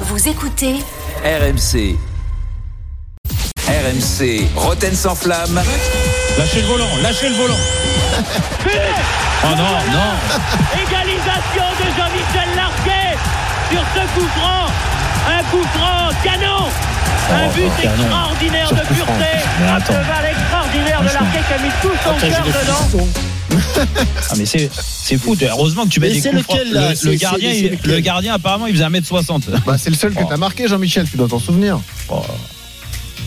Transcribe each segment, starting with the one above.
Vous écoutez RMC. RMC, Roten sans flamme. Lâchez le volant, lâchez le volant. oh non, non. Égalisation de Jean-Michel Larquet sur ce coup franc. Un coup franc canon. Un Oh, but oh, extraordinaire de pureté. Un cheval extraordinaire de Larquet qui a mis tout son cœur dedans. Ah mais c'est c'est fou. Heureusement que tu mets Mais des c'est coups francs. lequel, là Le, gardien, il- le gardien apparemment il faisait 1m60. Bah, c'est le seul que Oh. t'as marqué, Jean-Michel, tu dois t'en souvenir. Oh,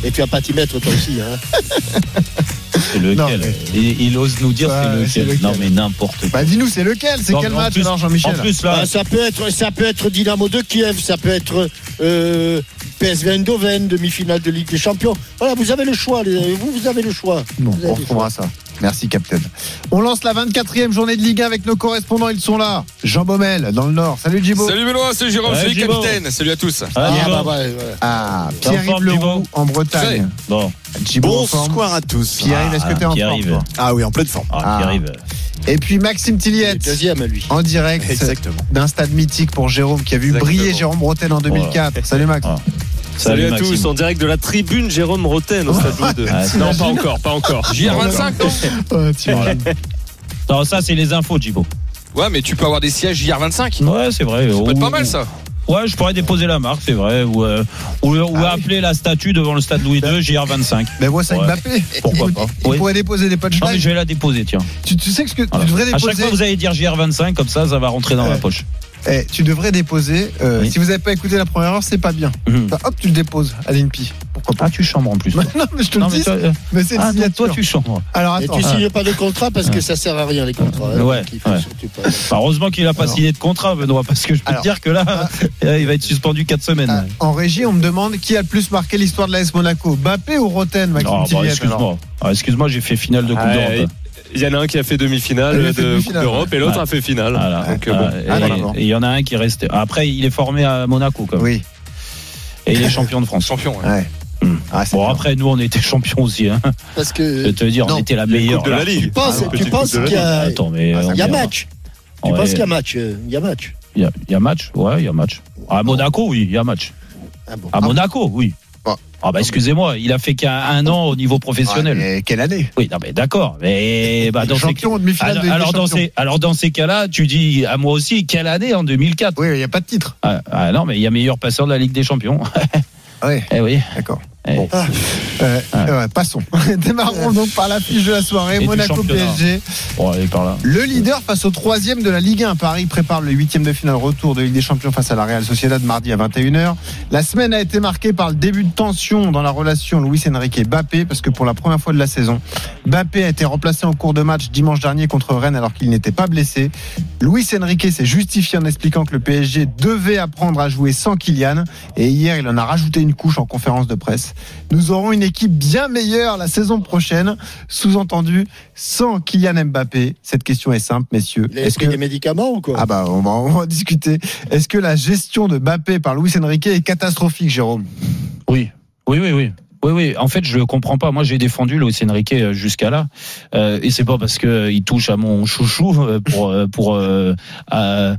Et tu vas pas t'y mettre toi aussi. Hein. c'est lequel Non, mais- il, il ose nous dire Ouais, c'est lequel. lequel. Non mais n'importe quoi. Bah, dis-nous, c'est lequel C'est quel match Jean-Michel En plus là, Ah, ça peut être, ça peut être Dynamo de Kiev, ça peut être euh, PSV Eindhoven, demi-finale de Ligue des Champions. Voilà, vous avez le choix. les- Vous, vous avez le choix. Bon, Vous avez on retrouvera ça. Merci, Captain. On lance la 24e journée de Ligue 1 avec nos correspondants. Ils sont là. Jean Baumel, dans le Nord. Salut, Djibo. Salut Benoît, c'est Jérôme, Ouais, salut capitaine, salut à tous. Ah, Ah, bah, ouais, ouais. Ah, Pierre-Yves Leroux en Bretagne. Bon, forme. Bonsoir à tous. Pierre-Yves, est-ce que t'es en Pierre forme Ah oui, en pleine forme. ah, Ah. arrive. Et puis Maxime Tilliette, deuxième, lui. en direct Exactement. d'un stade mythique pour Jérôme qui a vu Exactement. briller Jérôme Bretagne en 2004. Salut Max. Ah. Salut, à Maxime. tous, en direct de la tribune Jérôme Roten au stade Louis II. Ah, c'est- non, pas encore, pas encore. JR25, non. Non, ça c'est les infos, Djibo. Ouais, mais tu peux avoir des sièges JR25. Ouais, c'est vrai. Ça peut être pas mal ça. Ouais, je pourrais déposer la marque, c'est vrai. Ou, euh, ou, ou Ah oui. appeler la statue devant le stade Louis II, JR25. Mais moi, c'est Ouais. Mbappé. Pourquoi il, pas. il Oui. pourrait déposer des Non, mais punchlines. je vais la déposer, tiens. Tu, tu sais que ce que Voilà. tu devrais À chaque déposer. fois, vous allez dire JR25, comme ça, ça va rentrer dans Ouais. ma poche. Eh, tu devrais déposer. euh, Oui. Si vous n'avez pas écouté la première heure, c'est pas bien. Mhm. Bah, hop, tu le déposes à l'INPI. Pourquoi pas Ah, tu chambres en plus. non, mais je te le Non, dis. toi, euh, Mais c'est une ah, toi, tu chambres. Alors Et attends. tu signes pas de contrat parce que ça sert à rien les contrats. hein. Ouais, pas- Bah, heureusement qu'il a pas Alors. signé de contrat, Benoît, parce que je peux Alors. te dire que là, il va être suspendu 4 semaines. Ah, en régie, on me demande qui a le plus marqué l'histoire de l'AS Monaco, Bappé ou Roten, Maxime bah, alors excuse-moi. Ah, excuse-moi, j'ai fait finale de Coupe d'Europe. Il y en a un qui a fait demi-finale de Coupe d'Europe et l'autre Ouais. a fait finale. Voilà. Donc, euh, Ah, et- et il y en a un qui est resté. Après, il est formé à Monaco, quand même. Oui. Et il est champion de France. Champion. ouais. Ouais. Hmm. Ah, Bon, bien. après, nous, on était champions aussi. Hein. Parce Je que te dire, non. on était la meilleure. De la. Ligue. tu penses, Ah, penses qu'il y a, Attends, mais. Ah, il y a match. Tu Ouais. penses qu'il y a match euh, Il y a match. Il y a, il y a match Ouais, il y a match. À Monaco, oui, il y a match. Bon. À Monaco, oui. Ah bah excusez-moi, il a fait qu'un un an au niveau professionnel. Ouais, mais quelle année? Oui, non mais d'accord, mais bah, dans ces alors, alors dans ces alors dans ces cas-là, tu dis à moi aussi quelle année en 2004 Oui, il n'y a pas de titre. ah, ah non, mais il y a meilleur passeur de la Ligue des Champions. Oui, eh oui. d'accord. Eh. Bon. Euh, euh, passons. Démarrons donc par l'affiche de la soirée. Et Monaco. PSG. Bon, allez par là. Le leader face au troisième de la Ligue 1. Paris prépare le huitième de finale retour de Ligue des Champions face à la Real Sociedad mardi à 21h. La semaine a été marquée par le début de tension dans la relation Luis Enrique et Bappé parce que pour la première fois de la saison, Bappé a été remplacé en cours de match dimanche dernier contre Rennes alors qu'il n'était pas blessé. Luis Enrique s'est justifié en expliquant que le PSG devait apprendre à jouer sans Kylian et hier il en a rajouté une couche en conférence de presse. Nous aurons une équipe bien meilleure la saison prochaine, sous-entendu sans Kylian Mbappé. Cette question est simple, messieurs. Est-ce que des médicaments ou quoi? Ah bah on va, on va en discuter. Est-ce que la gestion de Mbappé par Luis Enrique est catastrophique, Jérôme? Oui, oui, oui, oui. Oui, oui. En fait, je comprends pas. Moi, j'ai défendu Luis Enrique euh, jusqu'à là, euh, et c'est pas parce que euh, il touche à mon chouchou pour euh, pour euh, à-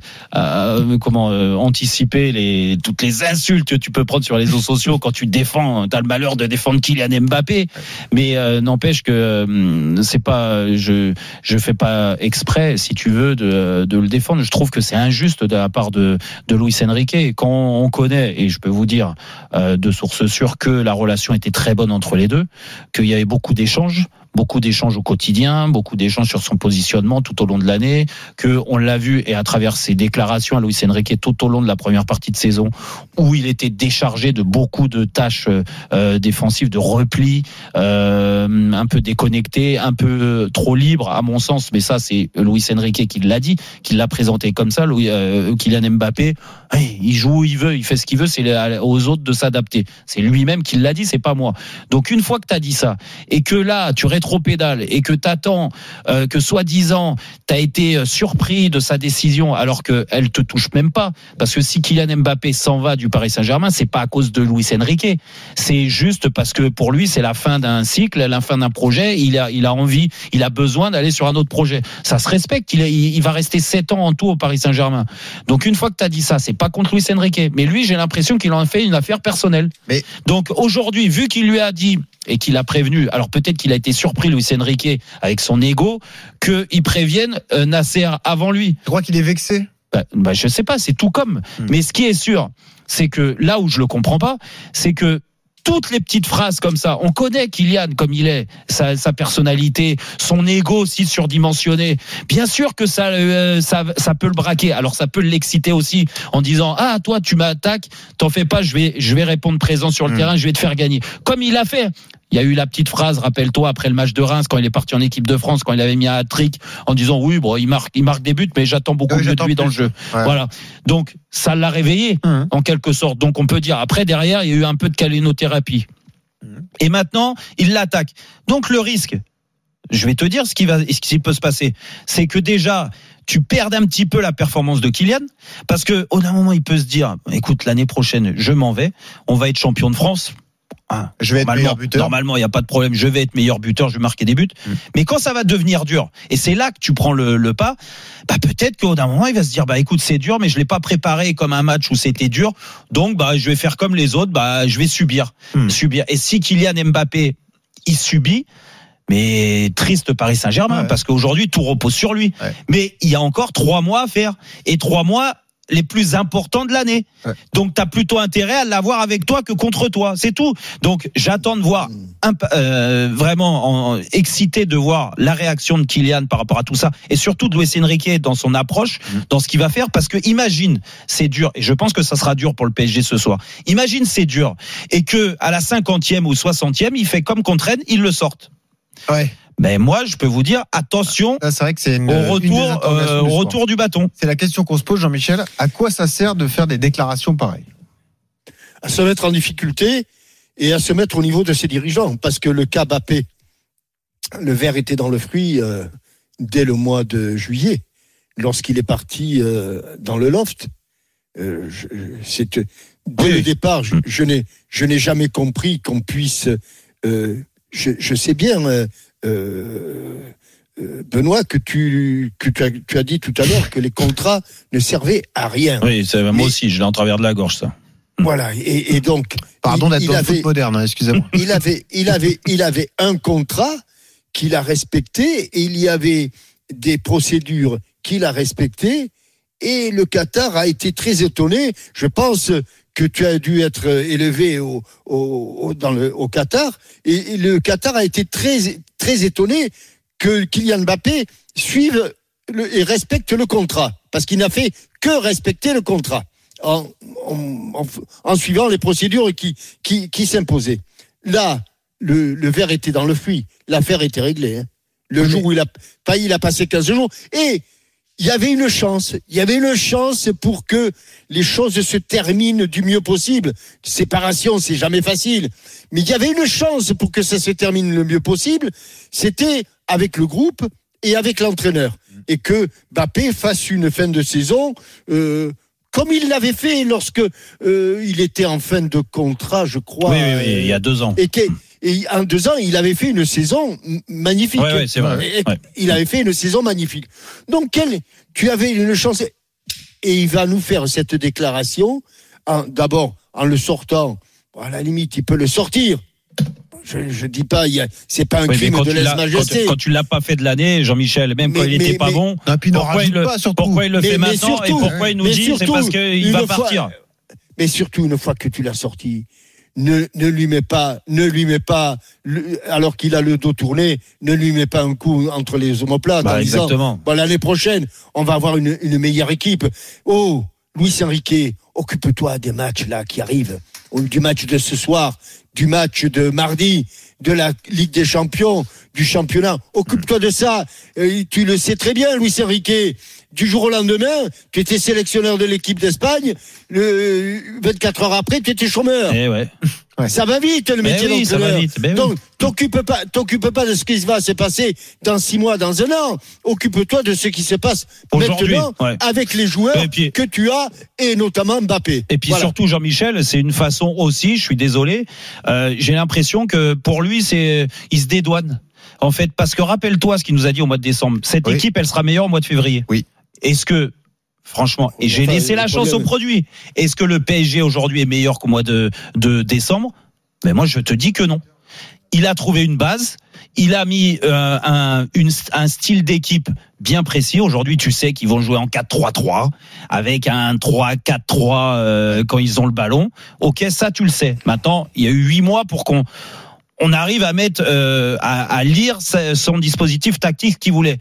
comment euh, anticiper les toutes les insultes que tu peux prendre sur les réseaux sociaux quand tu défends. T'as le malheur de défendre Kylian Mbappé, mais n'empêche que c'est pas je je fais pas exprès, si tu veux, de de le défendre. Je trouve que c'est injuste de la part de de Luis Enrique. Quand on connaît, et je peux vous dire de sources sûres que la relation était très bonne entre les deux, qu'il y avait beaucoup d'échanges, beaucoup d'échanges au quotidien, beaucoup d'échanges sur son positionnement tout au long de l'année, que on l'a vu et à travers ses déclarations à Luis Enrique tout au long de la première partie de saison, où il était déchargé de beaucoup de tâches euh, défensives, de repli, euh, un peu déconnecté, un peu trop libre à mon sens, mais ça c'est Luis Enrique qui l'a dit, qui l'a présenté comme ça. Louis, euh, Kylian Mbappé, il joue où il veut, il fait ce qu'il veut, c'est aux autres de s'adapter. C'est lui-même qui l'a dit, c'est pas moi. Donc une fois que tu as dit ça et que là tu rétro-pédale et que t'attends euh, que soi-disant t'as été euh, surpris de sa décision alors qu'elle te touche même pas, parce que si Kylian Mbappé s'en va du Paris Saint-Germain, c'est pas à cause de Luis Enrique, c'est juste parce que pour lui c'est la fin d'un cycle, la fin d'un projet, il a, il a envie, il a besoin d'aller sur un autre projet. Ça se respecte, il va rester 7 ans en tout au Paris Saint-Germain. Donc une fois que tu as dit ça, c'est pas contre Luis Enrique, mais lui j'ai l'impression qu'il en fait une affaire personnelle. Mais- Donc aujourd'hui, vu qu'il lui a dit et qu'il a prévenu, alors peut-être qu'il a été surpris Luis Enrique avec son ego, qu'il prévienne euh, Nasser avant lui. Je crois qu'il est vexé? Bah, bah, je sais pas, c'est tout comme. Hmm. Mais ce qui est sûr, c'est que là où je le comprends pas, c'est que toutes les petites phrases comme ça, on connaît Kylian comme il est, sa, sa personnalité, son ego aussi surdimensionné. Bien sûr que ça, euh, ça, ça peut le braquer. Alors ça peut l'exciter aussi en disant ah toi tu m'attaques, t'en fais pas, je vais, je vais répondre présent sur le Mm. terrain, je vais te faire gagner. Comme il a fait. Il y a eu la petite phrase, rappelle-toi, après le match de Reims, quand il est parti en équipe de France, quand il avait mis un hat-trick, en disant oui, bon, il marque, il marque des buts, mais j'attends beaucoup Oui, mieux de lui dans le jeu. Ouais. Voilà. Donc, ça l'a réveillé, Mhm. en quelque sorte. Donc, on peut dire, après, derrière, il y a eu un peu de calénothérapie. Et maintenant, il l'attaque. Donc, le risque, je vais te dire ce qui va, ce qui peut se passer. C'est que déjà, tu perds un petit peu la performance de Kylian, parce que, au d'un moment, il peut se dire, écoute, l'année prochaine, je m'en vais, on va être champion de France. Ah, Je vais être normalement, meilleur buteur. Normalement, il n'y a pas de problème. Je vais être meilleur buteur, je vais marquer des buts. Mm. Mais quand ça va devenir dur, et c'est là que tu prends le, le pas, bah peut-être qu'au d'un moment, il va se dire, bah écoute, c'est dur, mais je l'ai pas préparé comme un match où c'était dur. Donc, bah je vais faire comme les autres, bah je vais subir, Mm. subir. Et si Kylian Mbappé, il subit. Mais triste Paris Saint-Germain Ouais. parce qu'aujourd'hui tout repose sur lui. Ouais. Mais il y a encore trois mois à faire et trois mois les plus importants de l'année. Ouais. Donc tu as plutôt intérêt à l'avoir avec toi que contre toi, c'est tout. Donc j'attends de voir imp- euh, vraiment en- excité de voir la réaction de Kylian par rapport à tout ça et surtout de Luis Enrique dans son approche, dans ce qu'il va faire parce que imagine, c'est dur et je pense que ça sera dur pour le PSG ce soir. Imagine c'est dur et que à la 50e ou 60e, il fait comme contre Rennes, il le sortent. Ouais. Mais moi, je peux vous dire attention c'est vrai que c'est une, au retour euh, au retour du bâton. C'est la question qu'on se pose, Jean-Michel. À quoi ça sert de faire des déclarations pareilles? À se mettre en difficulté et à se mettre au niveau de ses dirigeants. Parce que le cas Bappé, le verre était dans le fruit euh, dès le mois de juillet, lorsqu'il est parti euh, dans le loft. Euh, je- dès Oui. le départ, je, je n'ai jamais compris qu'on puisse. euh, je, je sais bien, euh, Benoît, que tu que tu as, tu as dit tout à l'heure que les contrats ne servaient à rien. Oui, c'est moi Mais- aussi, je l'ai en travers de la gorge ça. Voilà. Et, et donc, Pardon d'être dans le avait- foot moderne, hein, excusez-moi. il avait, il avait, il avait un contrat qu'il a respecté et il y avait des procédures qu'il a respectées et le Qatar a été très étonné. Je pense que tu as dû être élevé au, au, au- dans le, au Qatar et, et le Qatar a été très, très étonné que Kylian Mbappé suive le- et respecte le contrat parce qu'il n'a fait que respecter le contrat en, en, en- en suivant les procédures qui, qui, qui s'imposaient. Là, le, le verre était dans le fruit. L'affaire était réglée. hein. Le jour où il a, pas, il a passé 15 jours. Et il y avait une chance. Il y avait une chance pour que les choses se terminent du mieux possible. Séparation, c'est jamais facile. Mais il y avait une chance pour que ça se termine le mieux possible. C'était avec le groupe et avec l'entraîneur. Et que Bappé fasse une fin de saison, euh, comme il l'avait fait lorsque euh, il était en fin de contrat, je crois. Oui, oui, oui, il y a deux ans. Et, que- et en deux ans, il avait fait une saison magnifique. Ouais, ouais, c'est vrai. Il avait fait une saison magnifique. Donc, quel, tu avais une chance. Et il va nous faire cette déclaration, d'abord en le sortant. À la limite, il peut le sortir. Je ne dis pas, c'est pas un Oui, crime quand de tu l'as- lèse-majesté. quand, quand tu l'as pas fait de l'année, Jean-Michel, même Mais- quand il mais- était pas mais- bon, Non, pourquoi il le, pas, pourquoi il le Mais- fait mais maintenant et surtout- pourquoi il nous dit c'est parce qu'il va fois- partir? Mais surtout, une fois que tu l'as sorti, ne, ne lui mets pas, ne lui mets pas, alors qu'il a le dos tourné, ne lui mets pas un coup entre les omoplates Bah, en disant, bon, l'année prochaine, on va avoir une, une meilleure équipe. Oh, Luis Enrique, occupe-toi des matchs là qui arrivent, Ou du match de ce soir, du match de mardi, de la Ligue des Champions, du championnat. Occupe-toi de ça. Tu le sais très bien, Luis Enrique. Du jour au lendemain, tu étais sélectionneur de l'équipe d'Espagne. Le 24 heures après, tu étais chômeur. Eh ouais. Ouais. Ça va vite le Mais métier oui, ça va d'entraîneur. vite. Mais oui. Donc, t'occupe pas, t'occupe pas de ce qui va se passer dans six mois, dans un an. Occupe-toi de ce qui se passe maintenant ouais. avec les joueurs puis- que tu as et notamment Mbappé. Et puis Voilà. surtout Jean-Michel, c'est une façon aussi, je suis désolé, euh, j'ai l'impression que pour lui c'est il se dédouane. En fait, parce que rappelle-toi ce qu'il nous a dit au mois de décembre. Cette Oui. équipe, elle sera meilleure au mois de février. Oui. Est-ce que franchement, et j'ai laissé la chance au produit. Est-ce que le PSG aujourd'hui est meilleur qu'au mois de, de décembre? Mais moi, je te dis que non. Il a trouvé une base. Il a mis euh, un, une- un style d'équipe bien précis. Aujourd'hui, tu sais qu'ils vont jouer en 4-3-3 avec un 3-4-3 euh, quand ils ont le ballon. Ok, ça tu le sais. Maintenant, il y a eu huit mois pour qu'on on arrive à mettre euh, à, à lire son dispositif tactique qu'il voulait.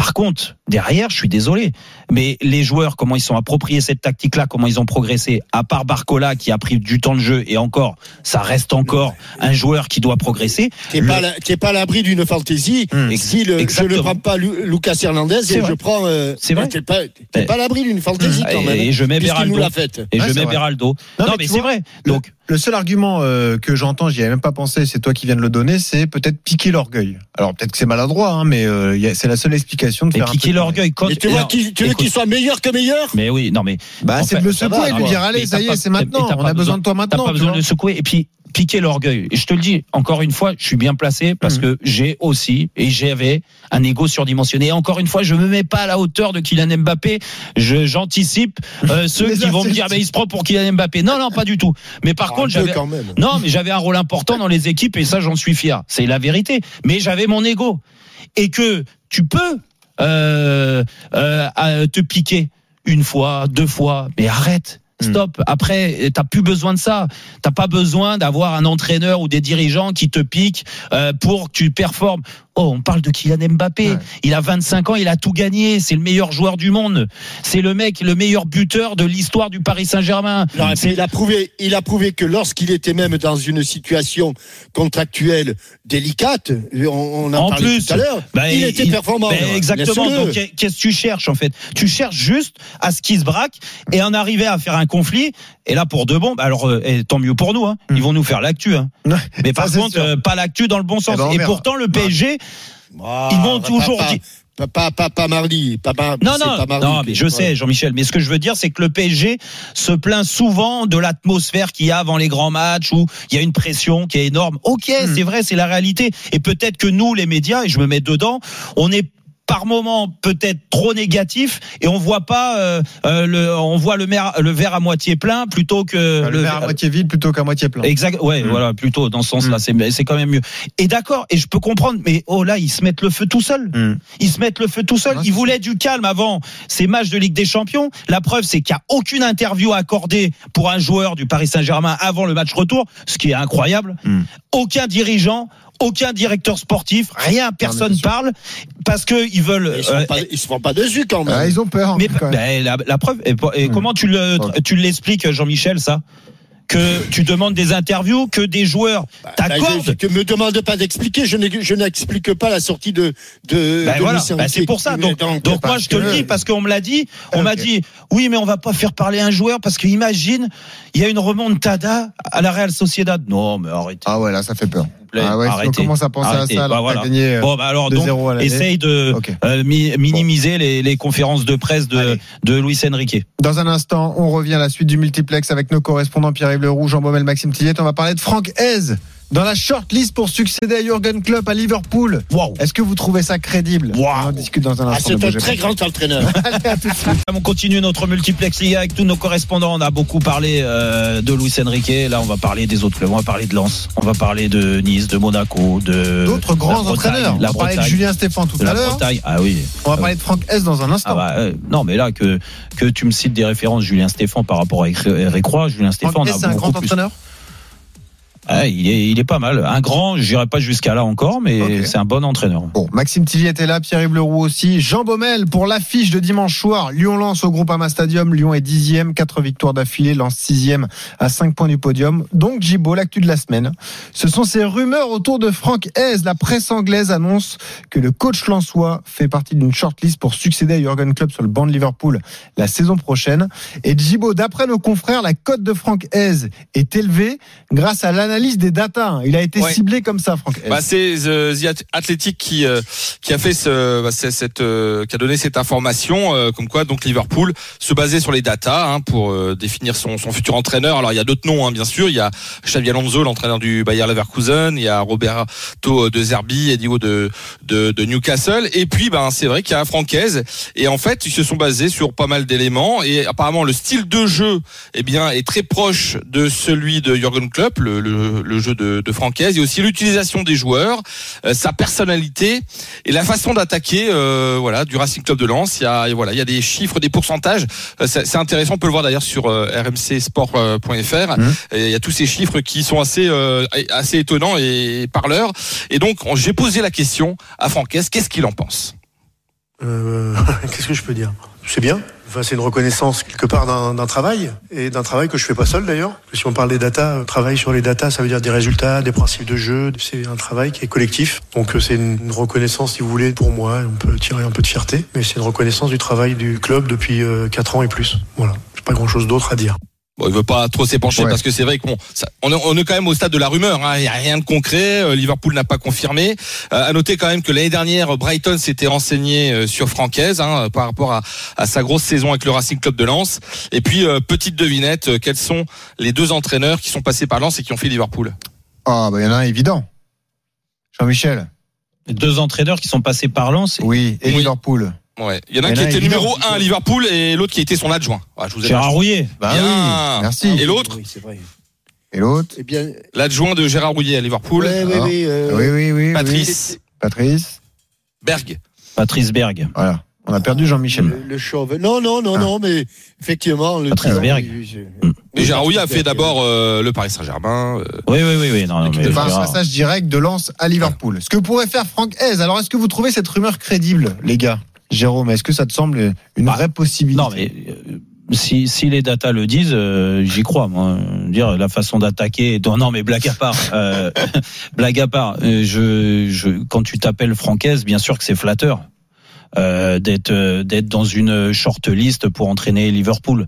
Par contre, derrière, je suis désolé, mais les joueurs, comment ils sont appropriés cette tactique-là, comment ils ont progressé, à part Barcola qui a pris du temps de jeu, et encore, ça reste encore un joueur qui doit progresser. T'es Le- pas, à la- t'es pas à l'abri d'une fantaisie. Hum. Si le, je ne prends pas Lu- Lucas Hernandez et vrai. je prends. euh, C'est vrai. T'es pas, t'es Eh. pas à l'abri d'une fantaisie quand Et- même. et je mets Beraldo. nous l'a faite. Et Ouais, je mets vrai. Beraldo. Non, mais mais, tu c'est vrai. le- Donc, Le seul argument euh, que j'entends, j'y avais même pas pensé, c'est toi qui viens de le donner, c'est peut-être piquer l'orgueil. Alors peut-être que c'est maladroit, hein, mais euh, c'est la seule explication de et faire un piquer l'orgueil quand. Tu vois, qu'il- tu veux qu'il soit meilleur que meilleur? Mais oui, non, mais Bah, c'est de le secouer de dire allez, ça t'as y pas- est, c'est maintenant, t'as on pas a besoin de toi T'as maintenant. pas tu besoin de le secouer. Et puis, piquer l'orgueil. Et je te le dis, encore une fois, je suis bien placé parce Mhm. que j'ai aussi, et j'avais un ego surdimensionné. Et encore une fois, je me mets pas à la hauteur de Kylian Mbappé. Je, j'anticipe euh, ceux qui vont me dire, mais il se prend pour Kylian Mbappé. Non, non, pas du tout. Mais par Un contre, j'avais, quand même. non, mais j'avais un rôle important dans les équipes et ça, j'en suis fier. C'est la vérité. Mais j'avais mon ego. Et que tu peux euh, euh, te piquer une fois, deux fois, mais arrête. Stop. Après, t'as plus besoin de ça. T'as pas besoin d'avoir un entraîneur ou des dirigeants qui te piquent euh, pour que tu performes. Oh, on parle de Kylian Mbappé. Ouais. Il a 25 ans, il a tout gagné. C'est le meilleur joueur du monde. C'est le mec, le meilleur buteur de l'histoire du Paris Saint-Germain. Il a prouvé, il a prouvé que lorsqu'il était même dans une situation contractuelle délicate, on, on en, En parlait plus, tout à l'heure, bah, il était performant. Ben, exactement. Donc qu'est-ce que tu cherches en fait? Tu cherches juste à ce qu'ils se braquent et en arriver à faire un conflit. Et là pour de bon, bah, alors euh, et tant mieux pour nous. Hein. Ils vont nous faire l'actu. Hein. Mais par contre, euh, pas l'actu dans le bon sens. ben, et pourtant le PSG, Ah, ils vont toujours pas, dire. pas, pas, pas, pas mardi, pas, pas- Non, non, pas mardi non, mais je sais, Jean-Michel. Mais ce que je veux dire, c'est que le PSG se plaint souvent de l'atmosphère qu'il y a avant les grands matchs où il y a une pression qui est énorme. Ok, Hmm. c'est vrai, c'est la réalité. Et peut-être que nous, les médias, et je me mets dedans, on est par moment peut-être trop négatif et on voit pas euh, euh, le on voit le, mer- le verre à moitié plein plutôt que Enfin, Le verre à moitié vide plutôt qu'à moitié plein. Exact, ouais, Mm. voilà, plutôt dans ce sens-là, Mm. c'est c'est quand même mieux. Et d'accord, et je peux comprendre, mais oh là, ils se mettent le feu tout seuls. Mm. Ils se mettent le feu tout seuls. Non, Ils voulaient du calme avant ces matchs de Ligue des Champions. La preuve, c'est qu'il n'y a aucune interview accordée pour un joueur du Paris Saint-Germain avant le match retour, ce qui est incroyable. Aucun dirigeant. Aucun directeur sportif, rien, personne parle parce que ils veulent. Ils se, euh, font pas, ils se font pas dessus quand même. Ah, ils ont peur. mais quand même. ben, la, la preuve, et, et Hmm. comment tu le tu l'expliques, Jean-Michel, ça? Que tu demandes des interviews, que des joueurs Bah, t'accordent. je- Tu me demandes pas d'expliquer, je n'explique pas la sortie de. de, Ben de voilà, ben c'est pour ça. Donc, donc, donc, moi je te le dis parce qu'on me l'a dit. On m'a dit oui, mais on va pas faire parler un joueur parce que imagine, il y a une remontada à la Real Sociedad. Non, mais arrêtez. Ah ouais, là, ça fait peur. Plaît, Ah ouais, si on commence à penser Arrêtez. à ça, Bah alors voilà. gagné euh, Bon, bah alors 2-0 donc essaye de euh, mi- minimiser les, les conférences de presse de Allez. de Luis Enrique. Dans un instant, on revient à la suite du multiplex avec nos correspondants Pierre-Yves Leroux, Jean Baumel, Maxime Tillet. On va parler de Franck Hez dans la shortlist pour succéder à Jürgen Klopp à Liverpool. Waouh. Est-ce que vous trouvez ça crédible? Waouh. On en discute dans un Ah, instant. c'est ne un très grand entraîneur. Allez, à tout de suite. On continue notre multiplex Liga avec tous nos correspondants. On a beaucoup parlé euh, de Luis Enrique. Là, on va parler des autres clubs. On va parler de Lens. On va parler de Nice, de Monaco, de D'autres grands Bretagne, entraîneurs. La on va parler de Bretagne, Julien Stéphane tout à l'heure. Bretagne. Ah oui. On va parler de Franck Hez dans un Ah instant. bah, euh, non, mais là que que tu me cites des références Julien Stéphan par rapport à Eric Roy, Julien Stéphan, Franck a c'est un grand plus. entraîneur? Ah, il est il est pas mal. Un grand, j'irai pas jusqu'à là encore, mais Ok. c'est un bon entraîneur. Bon, Maxime Tilly était là, Pierre-Yves Leroux aussi. Jean Baumel pour l'affiche de dimanche soir. Lyon lance au Groupama Stadium. Lyon est dixième, quatre victoires d'affilée. Lance sixième à cinq points du podium. Donc, Gibo, l'actu de la semaine. Ce sont ces rumeurs autour de Franck Hez. La presse anglaise annonce que le coach lançois fait partie d'une shortlist pour succéder à Jurgen Klopp sur le banc de Liverpool la saison prochaine. Et Gibo, d'après nos confrères, la cote de Franck Hez est élevée grâce à l'analyse liste des datas. Il a été Ouais. ciblé comme ça, Franck. Bah, c'est euh, The Athletic qui euh, qui a fait ce bah, cette euh, qui a donné cette information comme quoi donc Liverpool se basait sur les datas hein, pour définir son, son futur entraîneur. Alors il y a d'autres noms hein, bien sûr, il y a Xavi Alonso l'entraîneur du Bayer Leverkusen, il y a Roberto de Zerbi et Diego de, de de Newcastle et puis ben c'est vrai qu'il y a Francaise et en fait ils se sont basés sur pas mal d'éléments et apparemment le style de jeu eh bien est très proche de celui de Jürgen Klopp, le, le, le jeu de, de Francaise. Et aussi l'utilisation des joueurs euh, sa personnalité et la façon d'attaquer euh, voilà du Racing Club de Lens. Il y a voilà il y a des chiffres des pourcentages. Euh, c'est intéressant on peut le voir d'ailleurs sur rmcsport.fr. Et il y a tous ces chiffres qui sont assez assez étonnants et parleurs. Et donc on- j'ai posé la question à Francaise qu'est-ce qu'il en pense? Qu'est-ce que je peux dire? C'est bien. Enfin, c'est une reconnaissance quelque part d'un travail et d'un travail que je fais pas seul d'ailleurs. Si on parle des datas, euh, travail sur les datas, ça veut dire des résultats, des principes de jeu. C'est un travail qui est collectif. Donc euh, c'est une reconnaissance, si vous voulez, pour moi. On peut tirer un peu de fierté, mais c'est une reconnaissance du travail du club depuis euh, 4 ans et plus. Voilà. J'ai pas grand-chose d'autre à dire. Bon, il veut pas trop s'épancher Ouais. parce que c'est vrai qu'on on, est, on est quand même au stade de la rumeur. hein. Il y a rien de concret. Euh, Liverpool n'a pas confirmé. Euh, à noter quand même que l'année dernière, Brighton s'était renseigné euh, sur Francaise hein, par rapport à, à sa grosse saison avec le Racing Club de Lens. Et puis euh, petite devinette, euh, quels sont les deux entraîneurs qui sont passés par Lens et qui ont fait Liverpool? Ah, bah, il y en a un évident. Jean-Michel. Deux entraîneurs qui sont passés par Lens. Oui. Et Oui. Liverpool. Ouais. Il y en a un qui était numéro 1 à Liverpool et l'autre qui était son adjoint. Ah, je vous ai Gérard Rouillet. Bah Bien. oui. Merci. Et l'autre Oui, c'est vrai. Et l'autre Eh bien, l'adjoint de Gérard Rouillet à Liverpool, ouais, oui, Ah. oui, euh, Oui, oui, oui. oui. Patrice Patrice. Berg. Patrice Berg. Voilà. On a perdu Jean-Michel. Le, le chauve. Non, non, non, Ah. non, mais effectivement. Le Patrice Berg. je- Mm. Et Gérard Rouillet a fait Berg, d'abord euh, le Paris Saint-Germain. euh, Oui, oui, oui, oui. Non, non, mais un passage direct de Lens à Liverpool. Ce que pourrait faire Franck Hez. Alors, est-ce que vous trouvez cette rumeur crédible, les gars? Jérôme, est-ce que ça te semble une Bah, vraie possibilité Non, mais euh, si, si les datas le disent, euh, j'y crois. Moi, dire la façon d'attaquer. Non, non, mais blague à part. euh, blague à part. euh, je, je, quand tu t'appelles Francaise, bien sûr que c'est flatteur. euh, d'être euh, d'être dans une short list pour entraîner Liverpool.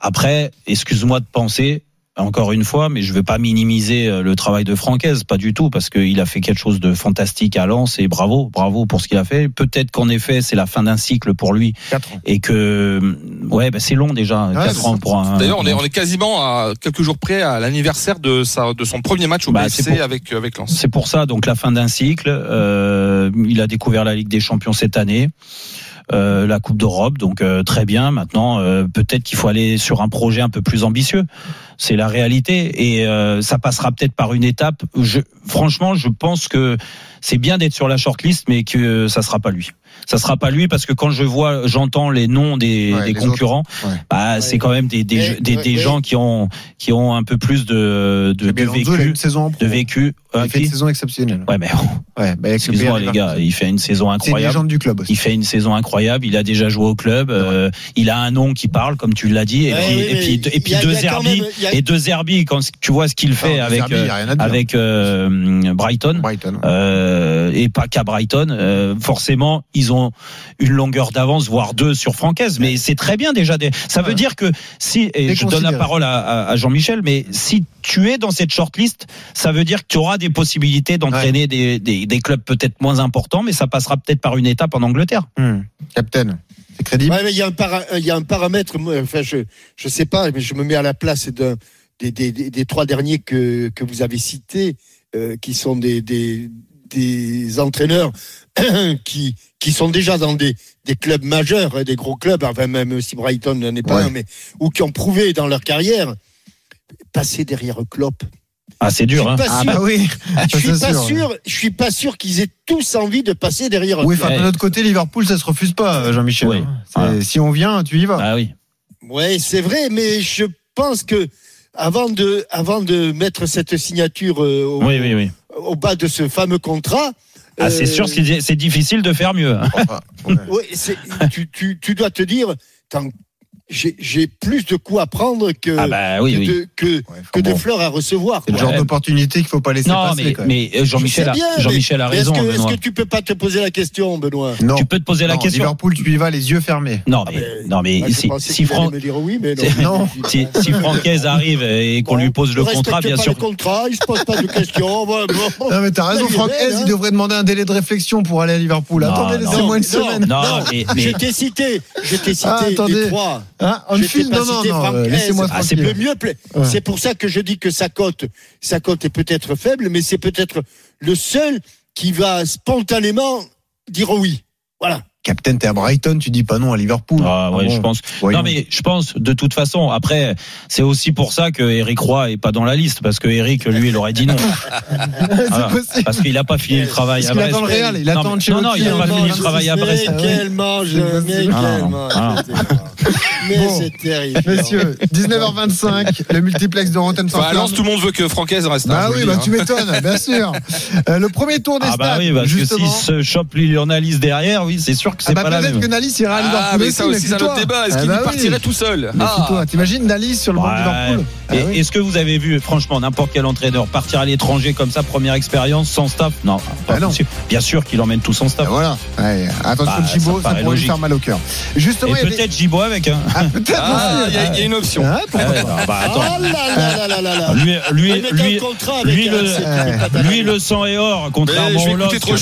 Après, excuse-moi de penser encore une fois, mais je veux pas minimiser euh, le travail de Francaise, pas du tout, parce qu'il a fait quelque chose de fantastique à Lens et bravo, bravo pour ce qu'il a fait. Peut-être qu'en effet, c'est la fin d'un cycle pour lui Quatre ans. et que ouais, bah, c'est long déjà, Ouais, quatre c'est ans ça. pour un. D'ailleurs, on est, on est quasiment à quelques jours près à l'anniversaire de sa, de son premier match au Bah, pour- avec, avec Lens. C'est pour ça, donc la fin d'un cycle. euh, il a découvert la Ligue des Champions cette année. Euh, la Coupe d'Europe, donc euh, très bien. Maintenant, euh, peut-être qu'il faut aller sur un projet un peu plus ambitieux. C'est la réalité, et ça passera peut-être par une étape. Je, franchement, je pense que c'est bien d'être sur la shortlist, mais que ça sera pas lui. Ça sera pas lui parce que quand je vois, j'entends les noms des, Ouais, des les concurrents, ouais. bah, c'est quand même des, des, des, des gens qui ont qui ont un peu plus de de, de vécu, une saison de vécu. Il Euh, a fait une saison exceptionnelle. Ouais, mais Ouais, bah, Bayern les gars, il fait une saison C'est une incroyable. légende du club aussi. Il fait une saison incroyable. Il a déjà joué au club. euh, il a un nom qui parle, comme tu l'as dit. Et Ouais, puis, oui, et puis, et puis a- deux Zerbi a- et deux Zerbi quand tu vois ce qu'il fait Non, avec Zerbi, avec euh, Brighton. Brighton. Euh, et pas qu'à Brighton. euh, forcément, ils ont une longueur d'avance, voire deux sur Francaise. Mais c'est très bien déjà. des- Ça veut Ouais. dire que si, et je donne la parole à, à- à Jean-Michel, mais si tu es dans cette shortlist, ça veut dire que tu auras des possibilités d'entraîner des, des, des clubs peut-être moins importants, mais ça passera peut-être par une étape en Angleterre. Hmm. Captain. C'est crédible. Ouais, mais il y a un, para- il y a un paramètre, moi, enfin, je je sais pas, mais je me mets à la place d'un des, des, des, des trois derniers que, que vous avez cités, euh, qui sont des, des, entraîneurs qui, qui sont déjà dans des, des clubs majeurs, hein, des gros clubs, enfin même si Brighton n'en est pas Ouais. un, mais ou qui ont prouvé dans leur carrière passer derrière Klopp. Ah, c'est dur. Hein. Suis Ah sûr. bah oui. Je suis Ça, pas sûr. Je suis pas sûr qu'ils aient tous envie de passer derrière. Oui, de l'autre côté, Liverpool, ça se refuse pas, Jean-Michel. Oui. C'est- Voilà. Si on vient, tu y vas. Ah oui. Ouais, c'est vrai, mais je pense que avant de, avant de mettre cette signature euh, au, Oui, oui, oui. Au bas de ce fameux contrat. Ah, c'est euh, sûr, c'est difficile de faire mieux. hein. Enfin, ouais. ouais, c'est- tu, tu, tu dois te dire, tant j'ai plus de coups à prendre que, Ah bah oui, que, oui. de, que, Ouais, que enfin, de bon. fleurs à recevoir. C'est le genre Ouais. d'opportunité qu'il faut pas laisser Non, passer. mais, mais euh, Jean-Michel Je a, Jean-Michel a mais est-ce raison. que, est-ce Benoît. que tu peux pas te poser la question, Benoît? Non. Tu peux te poser la Non, question. Liverpool, tu y vas les yeux fermés. Non, Ah mais, ben, non, mais si, si, qu'il allait Fran- me dire oui, mais Non. non. si, si Francaise arrive et qu'on Bon, lui pose le contrat, bien pas sûr. le contrat, il se pose pas de questions. Non mais t'as raison, Il est Franck belle, Hez, hein. il devrait demander un délai de réflexion pour aller à Liverpool. Attendez, laissez-moi une semaine. Non, mais, Je t'ai cité, je t'ai cité Ah, attendez. Hein Anfield, non, non, non, euh, laissez-moi Ah, c'est mieux, Ouais. c'est pour ça que je dis que sa cote, sa cote est peut-être faible, mais c'est peut-être le seul qui va spontanément dire oui. Voilà. Captain, t'es à Brighton, tu dis pas non à Liverpool. Ah ouais, bon. je pense. Voyons. Non mais je pense de toute façon. Après, c'est aussi pour ça que Eric Roy est pas dans la liste parce que Eric, lui, il aurait dit non. Voilà. possible. Parce qu'il a pas fini le travail Parce à Brest. attend le Real, il attend non, non, il a Il pas fini le travail à Brest. Mais quel mange, mais Ah, quel mange. Ah. Mais Bon. c'est terrible. Messieurs, 19h25, le multiplex de Rotten Enfin, à Lens, tout le monde veut que Francaise reste. hein, Bah oui, bah tu m'étonnes, bien sûr. Euh, le premier tour des Ah stats, bah oui, parce que s'il se chope Lionel derrière, oui, c'est sûr que c'est Ah bah pas la peut-être même. que Nalis ira à Liverpool Ah, mais ça aussi, c'est un autre débat. Est-ce Ah qu'il bah oui. partirait tout seul. Ah. T'imagines Nalis sur le banc de. Liverpool Ah Et oui. Est-ce que vous avez vu, franchement, n'importe quel entraîneur partir à l'étranger comme ça, première expérience, sans staff? Non, pas Bah non. possible. Bien sûr qu'il emmène tout son Ah, staff. Voilà. Ouais, attention, Bah, Chibo, ça ça, pourrait lui logique. faire mal au cœur. Justement, peut-être Gibo avec. Hein. Ah, peut-être Ah, il y, a- il y a une option. Ah, bah. Lui, le- sang est or, contrairement je vais au.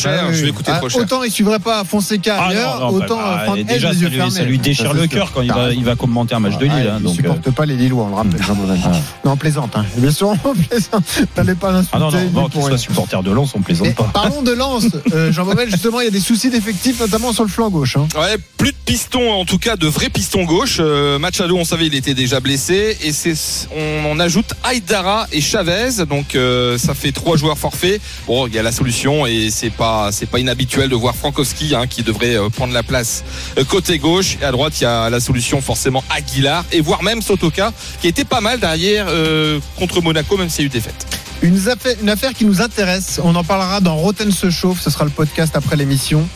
Ah oui. Je vais coûter Ah, trop cher. Autant il suivrait pas Fonseca Non, autant bah, bah, déjà, les ça lui, fermés. ça lui déchire Ça, le cœur quand il T'as va, raison. il va commenter un match de Ah, Lille. hein, il donc, euh, supporte pas les Lillois, on le rappelle, Jean Bonnet. Non, on plaisante. Hein. Bien sûr, on plaisante. T'allais pas l'insulter. Ah non, non, lui, non, pour qu'il rien. soit supporter de Lens, on plaisante Et pas. parlons de Lens, euh, Jean Bobel, justement, il y a des soucis d'effectifs, notamment sur le flanc gauche. Hein. Ouais, plus de pistons, en tout cas de vrais pistons gauche. Euh, match à deux, on savait il était déjà blessé. Et c'est, on, on ajoute Aydara et Chavez. Donc euh, ça fait trois joueurs forfaits. Bon, il y a la solution et c'est pas c'est pas inhabituel de voir Frankowski hein, qui devrait euh, prendre la place euh, côté gauche. Et à droite, il y a la solution forcément Aguilar et voire même Sotoka qui était pas mal derrière euh, contre Monaco, même s'il y a eu défaite. Une affaire, une affaire qui nous intéresse, on en parlera dans Roten se chauffe, ce sera le podcast après l'émission.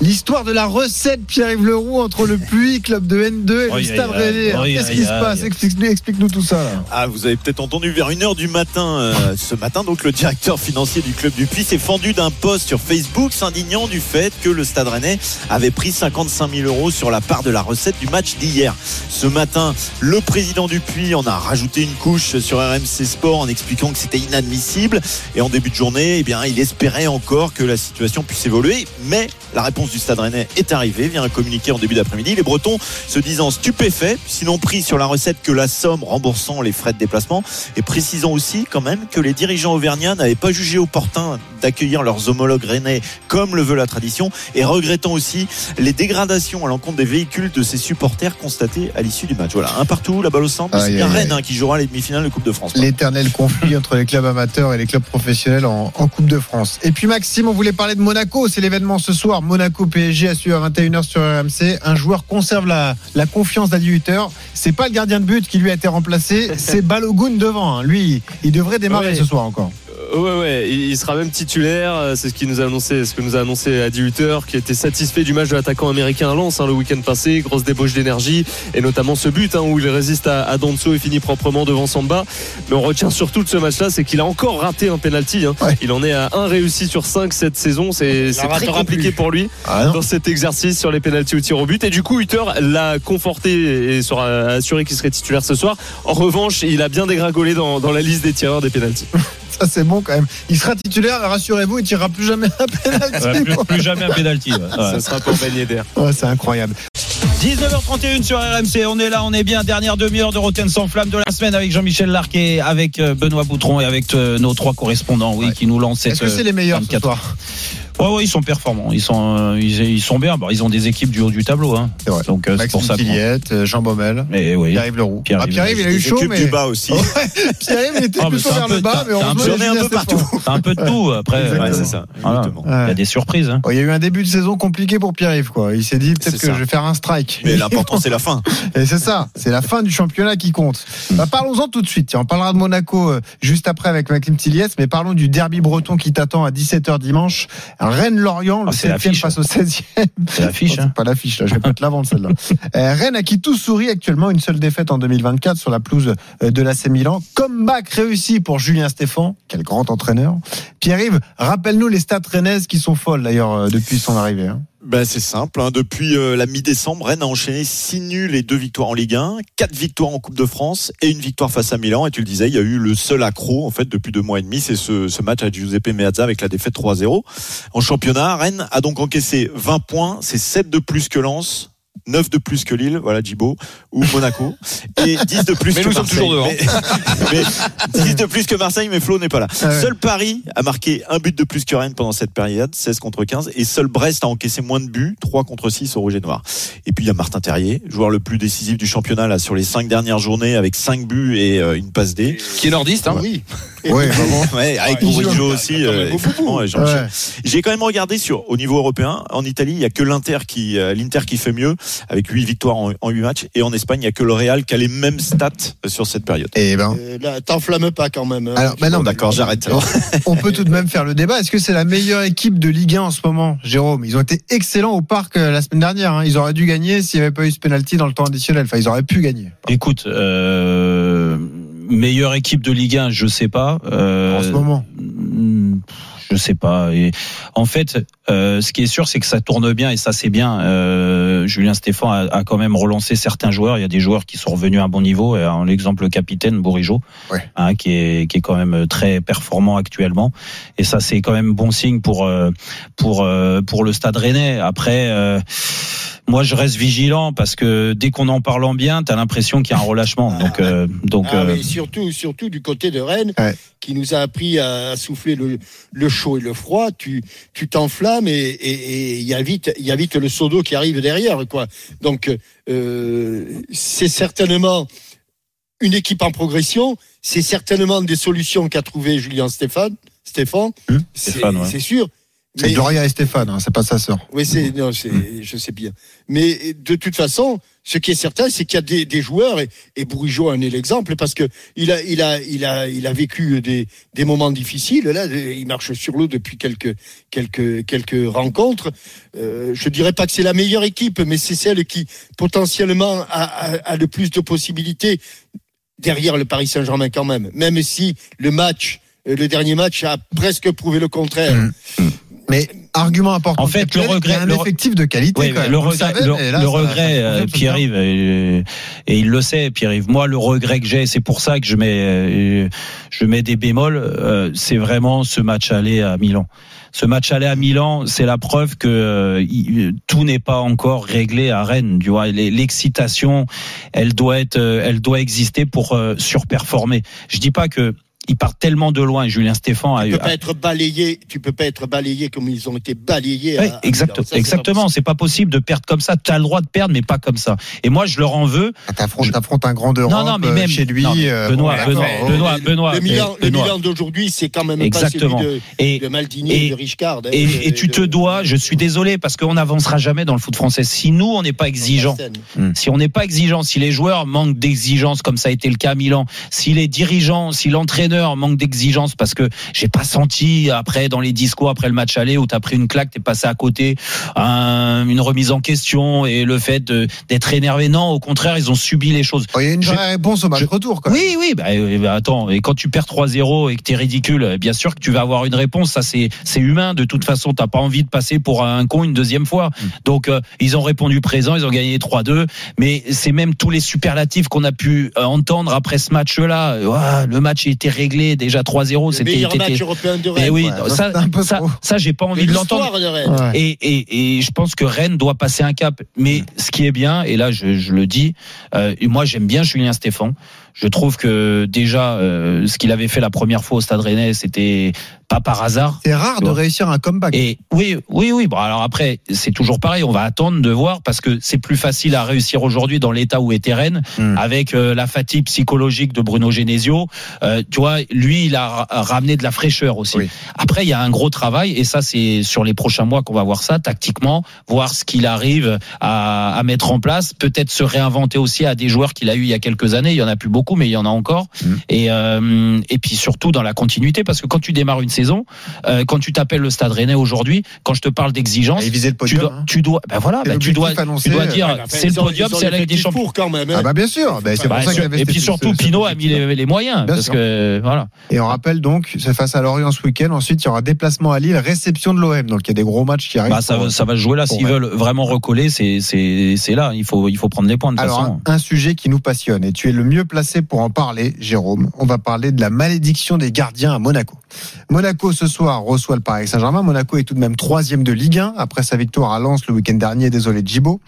L'histoire de la recette Pierre-Yves Leroux entre le Puy, club de N2 et le Stade. Rennais. Qu'est-ce qui se passe Explique-nous tout ça. là. Ah, vous avez peut-être entendu vers 1h du matin, euh, ce matin, donc le directeur financier du club du Puy s'est fendu d'un post sur Facebook s'indignant du fait que le Stade Rennais avait pris 55 000 euros sur la part de la recette du match d'hier. Ce matin, le président du Puy en a rajouté une couche sur RMC Sport en expliquant que c'était inadmissible. Et en début de journée, eh bien, il espérait encore que la situation puisse évoluer. Mais la réponse du Stade Rennais est arrivée via un communiqué en début d'après-midi. Les Bretons se disant stupéfaits, sinon pris sur la recette que la somme remboursant les frais de déplacement, et précisant aussi quand même que les dirigeants auvergnats n'avaient pas jugé opportun d'accueillir leurs homologues rennais comme le veut la tradition, et regrettant aussi les dégradations à l'encontre des véhicules de ses supporters constatées à l'issue du match. Voilà, un partout, la balle au centre, c'est bien Rennes hein, qui jouera les demi-finales de Coupe de France. L'éternel conflit entre les clubs amateurs et les clubs professionnels en, en Coupe de France. Et puis Maxime, on voulait parler de Monaco. C'est l'événement ce soir. Monaco PSG à suivre à 21h sur RMC. Un joueur conserve la, la confiance d'à 18h. C'est pas le gardien de but qui lui a été remplacé. C'est Balogun devant. hein. Lui, il devrait démarrer ce soir encore. Euh, Ouais, ouais, il sera même titulaire. euh, C'est ce qu'il nous a annoncé, ce que nous a annoncé à 18h, qui était satisfait du match de l'attaquant américain à Lens hein, le week-end passé. Grosse débauche d'énergie et notamment ce but hein, où il résiste à, à et finit proprement devant Samba. Mais on retient surtout de ce match-là, c'est qu'il a encore raté un penalty. hein. Ouais. Il en est à un réussi sur cinq cette saison. C'est très compliqué plus. pour lui Ah dans cet exercice sur les pénalties au tir au but. Et du coup, Hutter l'a conforté et sera assuré qu'il serait titulaire ce soir. En revanche, il a bien dégringolé dans, dans la liste des tireurs des pénalties. Ça, c'est bon quand même. Il sera titulaire, rassurez-vous, il tirera plus jamais un penalty. Ouais, plus, plus jamais un pénalty. ouais. Ouais. Ça sera pour gagner d'air. Ouais, c'est incroyable. 19h31 sur RMC, on est là, on est bien, dernière demi-heure de Rotten sans flamme de la semaine avec Jean-Michel Larquet, avec euh, Benoît Boutron et avec euh, nos trois correspondants, oui, Ouais. qui nous lancent cette. Est-ce que c'est les meilleurs ce 24. soir? Ouais, ouais, ils sont performants, ils sont, euh, ils, ils sont bien. Bon, ils ont des équipes du haut du tableau, hein. C'est vrai. Donc euh, c'est Maxime pour ça. euh, Jean Baumel, Mais oui. Pierre-Yves Leroux. Pierre-Yves Ah, Pierre-Yves, il a eu chaud, mais. du bas aussi. Ouais, Pierre-Yves, il était Ah, plutôt vers peu- le bas, mais c'est un peu- partout. C'est un peu de tout. Après, c'est ça, voilà. exactement. il y a des surprises. Hein. Il y a eu un début de saison compliqué pour Pierre-Yves, quoi. Il s'est dit peut-être que je vais faire un strike. Mais l'important, c'est la fin. Et c'est ça, c'est la fin du championnat qui compte. Bah, parlons-en tout de suite. On parlera de Monaco juste après avec Maxime Tilliès, mais parlons du derby breton qui t'attend à 17h dimanche. Alors Rennes-Lorient, le Ah, c'est 7 l'affiche. face au 16e. C'est l'affiche. Non, hein. pas l'affiche, là. Je vais pas te la vendre, celle-là. Euh, Rennes à qui tout sourit actuellement, une seule défaite en 2024 sur la pelouse euh, de l'AC Milan. Comeback réussi pour Julien Stéphan. Quel grand entraîneur. Pierre-Yves, rappelle-nous les stats rennaises qui sont folles, d'ailleurs, euh, depuis son arrivée. hein. Ben, c'est simple. hein. Depuis euh, la mi-décembre, Rennes a enchaîné 6 nuls et 2 victoires en Ligue 1, 4 victoires en Coupe de France et une victoire face à Milan. Et tu le disais, il y a eu le seul accro en fait depuis deux mois et demi, c'est ce, ce match à Giuseppe Meazza avec la défaite 3-0. En championnat, Rennes a donc encaissé 20 points, c'est 7 de plus que Lens. 9 de plus que Lille, voilà Djibo, ou Monaco, et 10 de plus Mais que nous sommes Marseille. toujours devant. Mais, mais 10 de plus que Marseille, mais Flo n'est pas là. Ah ouais. Seul Paris a marqué un but de plus que Rennes pendant cette période, 16 contre 15, et seul Brest a encaissé moins de buts, 3 contre 6 au Rouge et Noir. Et puis il y a Martin Terrier, joueur le plus décisif du championnat là sur les 5 dernières journées avec 5 buts et euh, une passe D. Qui est nordiste, hein. Oui. Oui, vraiment. Ouais, avec joue. aussi. Euh, ouais. Ouais. J'ai quand même regardé sur au niveau européen. En Italie, il y a que l'Inter qui euh, l'Inter qui fait mieux avec 8 victoires en, en 8 matchs, et en Espagne, il y a que le Real qui a les mêmes stats euh, sur cette période. Eh ben. Euh, là, t'enflamme pas quand même. hein. Alors, bah non, d'accord, j'arrête. On peut tout de même faire le débat. Est-ce que c'est la meilleure équipe de Ligue 1 en ce moment, Jérôme? Ils ont été excellents au parc euh, la semaine dernière. hein. Ils auraient dû gagner s'il n'y avait pas eu ce penalty dans le temps additionnel. Enfin, ils auraient pu gagner. Écoute, euh, meilleure équipe de Ligue 1, je sais pas. Euh, En ce moment. hmm, Je sais pas. Et en fait, euh, ce qui est sûr, c'est que ça tourne bien et ça c'est bien. Euh, Julien Stéphan a, a quand même relancé certains joueurs. Il y a des joueurs qui sont revenus à un bon niveau. Et en l'exemple le capitaine Bourigeau, Ouais. hein, qui est qui est quand même très performant actuellement. Et ça c'est quand même bon signe pour euh, pour euh, pour le Stade Rennais. Après. Euh, moi, je reste vigilant parce que dès qu'on en parle en bien, t'as l'impression qu'il y a un relâchement. Donc, euh, donc, Ah, euh, mais surtout, surtout du côté de Rennes, Ouais. qui nous a appris à, souffler le, le chaud et le froid. Tu, tu t'enflammes et et- et il y a vite, il y a vite le seau d'eau qui arrive derrière, quoi. Donc, euh, c'est certainement une équipe en progression. C'est certainement des solutions qu'a trouvé Julien Stéphane. Stéphane, Hum, c'est, Stéphane, ouais. c'est sûr. C'est Gloria et Stéphane, hein, c'est pas sa sœur. oui, c'est, non, c'est, je sais bien. Mais de toute façon, ce qui est certain, c'est qu'il y a des, des joueurs, et, et Bourigeau en est l'exemple, parce que il a, il a, il a, il a vécu des, des moments difficiles. Là, il marche sur l'eau depuis quelques, quelques, quelques rencontres. Euh, je dirais pas que c'est la meilleure équipe, mais c'est celle qui potentiellement a, a, a le plus de possibilités derrière le Paris Saint-Germain quand même. Même si le match, euh, le dernier match a presque prouvé le contraire. Mais argument important. En fait, le regret- un le effectif de qualité. Oui, quand même. le regret, savez, le, mais là, le ça- regret, ça euh, Pierre-Yves, euh, et il le sait, Pierre-Yves. Moi, le regret que j'ai, c'est pour ça que je mets, euh, je mets des bémols. euh, c'est vraiment ce match aller à Milan. Ce match aller à Milan, c'est la preuve que euh, il- tout n'est pas encore réglé à Rennes. Tu vois, l'excitation, elle doit être, elle doit exister pour surperformer. Je dis pas que il part tellement de loin. Julien Stéphan a Tu eu. peux pas être balayé, tu peux pas être balayé comme ils ont été balayés. Ouais, à- exact- Milan. Ça, c'est pas exactement. C'est pas possible de perdre comme ça. Tu as le droit de perdre, mais pas comme ça. Et moi, je leur en veux. Ah, T'affrontes, un grand d'Europe Non, non, mais euh, même- chez lui. non, euh, Benoît, Benoît. Benoît, Le- Benoît, le Milan, Benoît. D'aujourd'hui, c'est quand même Exactement. pas celui Et, de, de Maldini et- et de Richcard. hein, et, de- et tu te dois, je suis désolé, parce qu'on n'avancera jamais dans le foot français. Si nous, on n'est pas exigeant, si on n'est pas exigeant, si les joueurs manquent d'exigence, comme ça a été le cas à Milan, si les dirigeants, si l'entraîneur manque d'exigence, parce que j'ai pas senti après dans les discours après le match aller où t'as pris une claque, t'es passé à côté, un- une remise en question et le fait d'être énervé. Non, au contraire, ils ont subi les choses. Oh, Il y a une vraie réponse au match je- retour. Oui, oui, bah, euh, bah, attends, et quand tu perds 3-0 et que t'es ridicule, euh, bien sûr que tu vas avoir une réponse, ça c'est c'est humain, de toute façon, t'as pas envie de passer pour un con une deuxième fois. Donc euh, ils ont répondu présent, ils ont gagné 3-2, mais c'est même tous les superlatifs qu'on a pu euh, entendre après ce match-là. Le match était réglé, déjà 3-0, Le c'était... meilleur match européen de Eh Rennes. oui, Ouais, ça, ça, ça, j'ai pas envie de l'entendre. Ouais. Et, et, et je pense que Rennes doit passer un cap. Mais ce qui est bien, et là je, je le dis, euh, moi j'aime bien Julien Stéphan. Je trouve que déjà euh, ce qu'il avait fait la première fois au Stade Rennais, c'était pas par hasard. C'est rare de réussir un comeback. Et oui, oui, oui. Bon, alors après, c'est toujours pareil. On va attendre de voir parce que c'est plus facile à réussir aujourd'hui dans l'état où était Rennes, Hmm. avec euh, la fatigue psychologique de Bruno Genesio. Euh, tu vois, lui, il a ra- ramené de la fraîcheur aussi. Oui. Après, il y a un gros travail et ça, c'est sur les prochains mois qu'on va voir ça tactiquement, voir ce qu'il arrive à, à mettre en place, peut-être se réinventer aussi à des joueurs qu'il a eu il y a quelques années. Il y en a plus beaucoup. Beaucoup, mais il y en a encore. Mm. Et euh, et puis surtout dans la continuité, parce que quand tu démarres une saison, euh, quand tu t'appelles le Stade Rennais aujourd'hui, quand je te parle d'exigence, Et viser le tu podium. dois, hein. tu dois, ben voilà, ben tu dois, annoncé, tu dois dire, c'est le podium, c'est la Ligue des Champions. pour quand même. hein. Ah bah bien sûr, Bah, c'est Bah, pour ça et puis surtout, Pinot a mis les, les moyens, Bien parce sûr. que voilà. Et on rappelle donc, c'est face à Lorient ce week-end. Ensuite, il y aura déplacement à Lille, réception de l'OM. Donc il y a des gros matchs qui arrivent. Bah, ça, ça va se jouer là. S'ils Rennes. veulent vraiment recoller, c'est c'est c'est là. Il faut il faut prendre les points de toute Alors, façon. un sujet qui nous passionne et tu es le mieux placé pour en parler, Jérôme. On va parler de la malédiction des gardiens à Monaco. Monaco ce soir reçoit le Paris Saint-Germain. Monaco est tout de même troisième de Ligue 1 après sa victoire à Lens le week-end dernier. Désolé Djibo.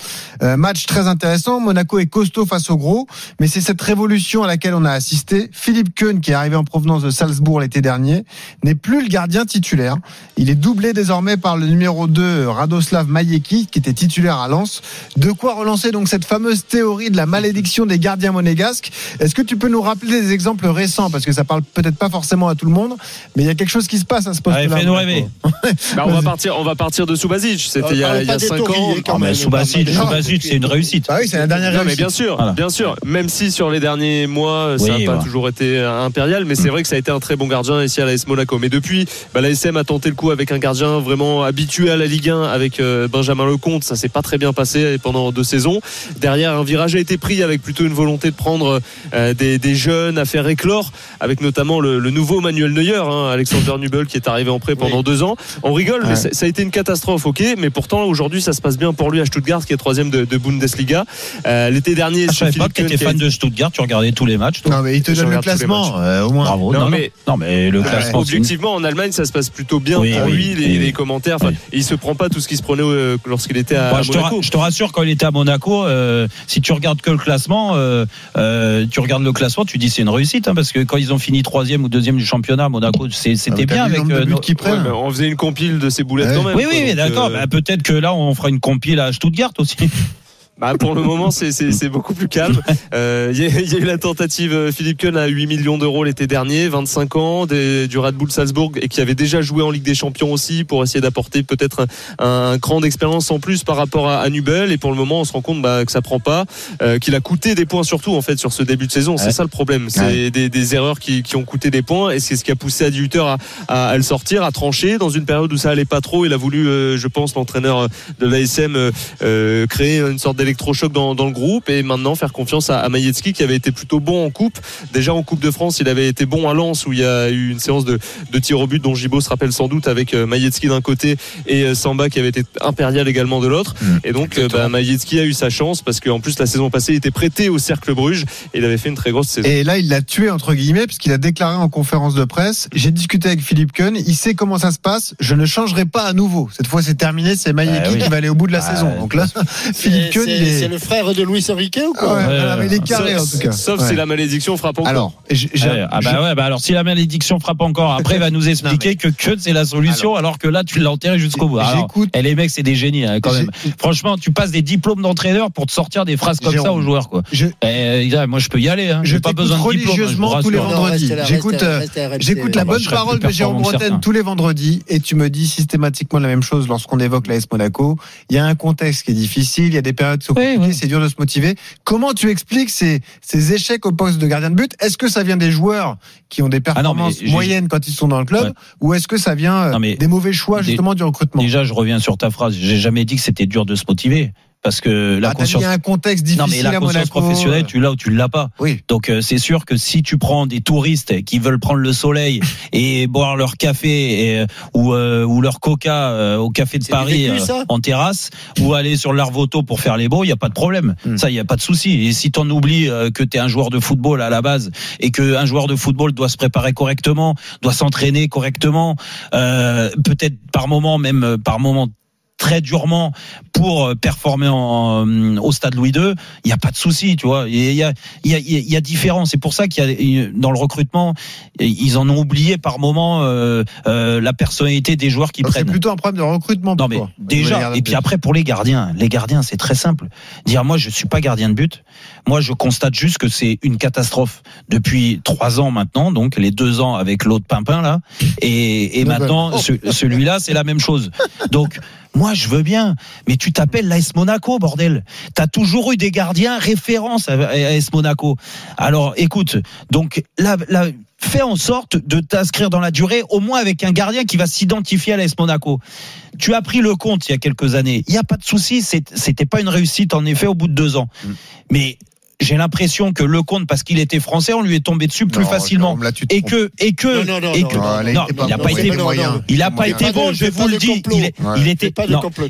Euh, match très intéressant. Monaco est costaud face au gros, mais c'est cette révolution à laquelle on a assisté. Philippe Keun, qui est arrivé en provenance de Salzbourg l'été dernier, n'est plus le gardien titulaire. Il est doublé désormais par le numéro 2 Radoslav Majeki, qui était titulaire à Lens. De quoi relancer donc cette fameuse théorie de la malédiction des gardiens monégasques? Est-ce que tu peux nous rappeler des exemples récents? Parce que ça parle peut-être pas forcément à tout le monde, mais il y a quelque chose qui se passe à ce poste-là. Allez, fais-nous rêver. Bah, on va partir, on va partir de Subasic. C'était il y a, Parle il y a pas des 5 Tories, ans. quand Ah, mais même. Subasic, c'est une réussite. Ah oui, c'est la dernière Non, mais réussite. bien sûr, Voilà. bien sûr. Même si sur les derniers mois, ça n'a Oui, pas voilà. toujours été impérial, mais c'est vrai que ça a été un très bon gardien ici à l'AS Monaco. Mais depuis, bah, l'ASM a tenté le coup avec un gardien vraiment habitué à la Ligue 1, avec euh, Benjamin Lecomte. Ça s'est pas très bien passé pendant deux saisons. Derrière, un virage a été pris avec plutôt une volonté de prendre euh, des, des jeunes à faire éclore, avec notamment le, le nouveau Manuel Neuer, hein, Alexander Nubel, qui est arrivé en prêt pendant Oui. deux ans. On rigole, mais Ouais. ça, ça a été une catastrophe, ok. Mais pourtant, aujourd'hui, ça se passe bien pour lui à Stuttgart, qui est troisième de, de Bundesliga. Euh, L'été dernier, Ah, je savais pas que t'étais fan de Stuttgart, tu regardais tous les matchs. toi. Non, mais il te donne le classement, euh, au moins. Bravo. Non, Non, mais- non, mais le Euh, classement. objectivement, en Allemagne, ça se passe plutôt bien Oui, pour oui, lui, les, oui. les commentaires. Il se prend pas tout ce qui se prenait euh, lorsqu'il était à, Moi, à je, te ra- Monaco. je te rassure, quand il était à Monaco, euh, si tu regardes que le classement, euh, euh, tu regardes le classement, tu dis c'est une réussite, hein, parce que quand ils ont fini troisième ou deuxième du championnat, Monaco, Ah, c'était t'as bien avec. euh, nos- Ouais, mais on faisait une compile de ces boulettes Ouais. quand même. Oui, quoi. oui, d'accord. euh, Bah, Peut-être que là, on fera une compile à Stuttgart aussi. bah, pour le moment, c'est- beaucoup plus calme. Euh, Il y, a- il y a eu la tentative euh, Philippe Keun à 8 millions d'euros l'été dernier, 25 ans, des- du Red Bull Salzbourg et qui avait déjà joué en Ligue des Champions aussi pour essayer d'apporter peut-être un, un cran d'expérience en plus par rapport à, à Nubel. Et pour le moment, on se rend compte bah, que ça prend pas, euh, qu'il a coûté des points surtout en fait sur ce début de saison. C'est Ouais. ça le problème. C'est Ouais. des, des erreurs qui, qui ont coûté des points et c'est ce qui a poussé à 18 à, à, à le sortir, à trancher dans une période où ça allait pas trop. Il a voulu, euh, je pense, l'entraîneur de l'ASM euh, euh, créer une sorte d'électrochoc dans, dans le groupe et maintenant faire confiance à, à Maïetski qui avait été plutôt bon en coupe. Déjà en Coupe de France, il avait été bon à Lens où il y a eu une séance de, de tir au but dont Gibo se rappelle sans doute avec euh, Maïetski d'un côté et euh, Samba qui avait été impérial également de l'autre. Mmh, et donc euh, bah, Maïetski a eu sa chance parce qu'en plus la saison passée il était prêté au Cercle Bruges et il avait fait une très grosse saison. Et là, il l'a tué, entre guillemets, puisqu'il a déclaré en conférence de presse J'ai discuté avec Philippe Keun, il sait comment ça se passe, je ne changerai pas à nouveau. Cette fois, c'est terminé, c'est Maïeki Ah oui. qui va aller au bout de la Ah, saison. Donc là, Philippe il c'est- c'est est. le frère de Luis Enrique ou quoi ouais, mais il est carré, en sauf tout cas. sauf Ouais. si la malédiction frappe encore. Alors, ah bah ouais, bah alors si la malédiction frappe encore, après il va nous expliquer que que c'est la solution, alors, que là tu l'as enterré jusqu'au bout. Alors, J'écoute. et les mecs, c'est des génies hein, quand même. Franchement, tu passes des diplômes d'entraîneur pour te sortir des phrases comme ça aux joueurs, quoi. je- Eh, moi, je peux y aller. Hein. Je J'ai pas besoin de diplôme. hein, religieusement tous les. Non, vendredis. J'écoute, euh. J'écoute la bonne parole de Jérôme Bretagne tous les vendredis et tu me dis systématiquement la même chose lorsqu'on évoque la S Monaco. Il y a un contexte qui est difficile, il y a des périodes Oui, oui. c'est dur de se motiver. Comment tu expliques ces, ces échecs au poste de gardien de but? Est-ce que ça vient des joueurs qui ont des Ah non, performances moyennes quand ils sont dans le club? Ouais. ou est-ce que ça vient euh, Non, des mauvais choix justement du recrutement? Déjà, je reviens sur ta phrase. J'ai jamais dit que c'était dur de se motiver. Parce que la Ah, conscience. mis un contexte Non, difficile mais la à conscience Monaco. professionnelle, tu l'as ou tu l'as pas. Oui. Donc euh, c'est sûr que si tu prends des touristes qui veulent prendre le soleil et boire leur café et, euh, ou, euh, ou leur coca euh, au café de Paris vécu, euh, en terrasse ou aller sur l'Arvoto pour faire les beaux, il y a pas de problème. Hmm. Ça, il y a pas de souci. Et si t'en oublies euh, que tu es un joueur de football à la base et que un joueur de football doit se préparer correctement, doit s'entraîner correctement, euh, peut-être par moment même par moment très durement pour euh, performer en, euh, au stade Louis II, il n'y a pas de souci, tu vois. Il y a, il y a, il y a différent. C'est pour ça qu'il y a dans le recrutement, ils en ont oublié par moment euh, euh, la personnalité des joueurs qui Donc, C'est prennent. plutôt un problème de recrutement Non pour mais toi, niveau des déjà et puis après pour les gardiens, les gardiens c'est très simple. Dire moi je suis pas gardien de but, moi je constate juste que c'est une catastrophe depuis trois ans maintenant, donc les deux ans avec l'autre pimpin là, et, et maintenant ce- celui-là c'est la même chose. Donc Moi, je veux bien, mais tu t'appelles l'AS Monaco, bordel. T'as toujours eu des gardiens références à AS Monaco. Alors, écoute, donc là, là, fais en sorte de t'inscrire dans la durée, au moins avec un gardien qui va s'identifier à l'AS Monaco. Tu as pris le compte il y a quelques années. Il n'y a pas de souci. C'était pas une réussite en effet au bout de deux ans. Mm. Mais j'ai l'impression que le compte, parce qu'il était français, on lui est tombé dessus plus Non, facilement. Jérôme, là, Et que, et que, Non, non, non, et non, que, non, là, il non, était pas été bon. moyen. Il a Pas été bon, je vous le dis. Il, est- Ouais. il était,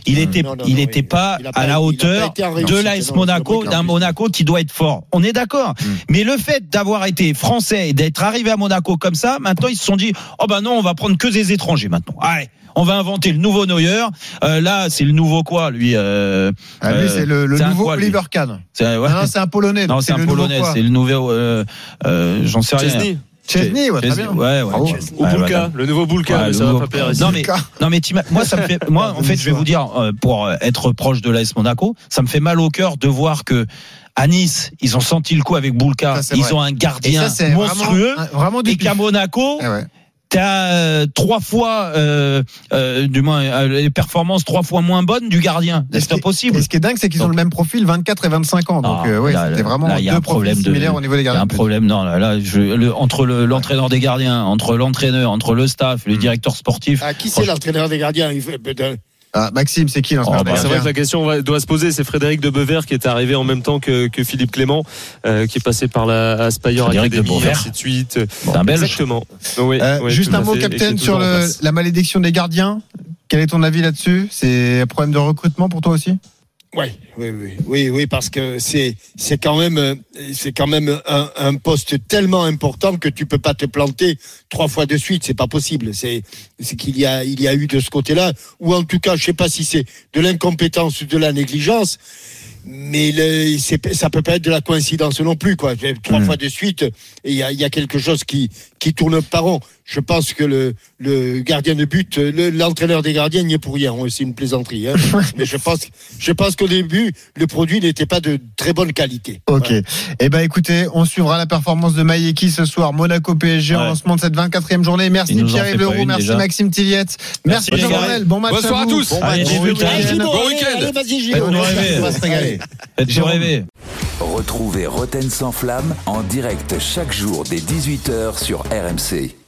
il était, Non, non, il était pas à la hauteur de l'AS Monaco, d'un Monaco qui doit être fort. On est d'accord. Mm. Mais le fait d'avoir été français et d'être arrivé à Monaco comme ça, maintenant ils se sont dit, oh ben non, on va prendre que des étrangers maintenant. Allez. On va inventer le nouveau Neuer. Euh, là, c'est le nouveau quoi, lui euh, Ah, lui, euh, c'est le, nouveau quoi, Oliver Kahn. c'est ouais. Non, c'est un Polonais. Non, c'est un le nouveau polonais. C'est le nouveau. Euh, euh, J'en sais rien. Chesney Chesney, ouais, très bien. Ouais, ouais. Ou Ouais, Bulka, voilà. le nouveau mais le ça va nouveau- pas plaire ici. Non mais non mais moi ça me fait moi en fait je vais vous dire euh, pour être proche de l'AS Monaco ça me fait mal au cœur de voir que à Nice ils ont senti le coup avec Boulka Ça, ils vrai. ont un gardien ça, c'est monstrueux vraiment, vraiment du et qu'à. Monaco Eh ouais. T'as euh, trois fois euh, euh, du moins euh, les performances trois fois moins bonnes du gardien c'est impossible Et ce qui est dingue, c'est qu'ils ont Donc- le même profil, 24 et 25 ans. Donc, Ah, euh, ouais, là, c'était vraiment là, il y a deux un problème profils de- similaires au niveau des Il y a gardiens. un problème, non, là, là je, le- entre le- l'entraîneur des gardiens, entre l'entraîneur, entre le staff, le Hmm. directeur sportif. Ah, qui c'est l'entraîneur des gardiens? Il fait- Ah, Maxime, c'est qui l'entraîneur Oh, bah, C'est vrai que la question va- doit se poser. C'est Frédéric de Bever qui est arrivé en même temps que, que Philippe Clément, euh, qui est passé par la Aspire Academy, ainsi de suite. C'est un Belge. Exactement. Oui, Euh, oui, juste un mot, Captain, sur le, la malédiction des gardiens. Quel est ton avis là-dessus? C'est un problème de recrutement pour toi aussi? Ouais, oui, oui, oui, oui, parce que c'est c'est quand même euh, c'est quand même un, un poste tellement important que tu peux pas te planter trois fois de suite, c'est pas possible. C'est c'est qu'il y a il y a eu de ce côté-là, ou en tout cas, je sais pas si c'est de l'incompétence ou de la négligence, mais le, c'est ça peut pas être de la coïncidence non plus, quoi. Trois Mm. fois de suite, il y a, il y a quelque chose qui qui tourne pas rond. Je pense que le le gardien de but, le- l'entraîneur des gardiens n'y est pour rien. C'est une plaisanterie, hein. mais je pense je pense qu'au début, le produit n'était pas de très bonne qualité. Ok. Voilà. Eh ben, écoutez, on suivra la performance de Maïeki ce soir. Monaco PSG en Ouais. lancement de cette 24e journée. Merci en Pierre-Yves Leroux, une, merci déjà. Maxime Tilliette. Merci, Merci. Jean-Noël. Bon match Bonsoir à vous. tous. Bon Allez, bon Bon week-end. Bon week-end. rêver. Retrouvez Roten sans flamme en direct chaque jour dès 18h sur RMC.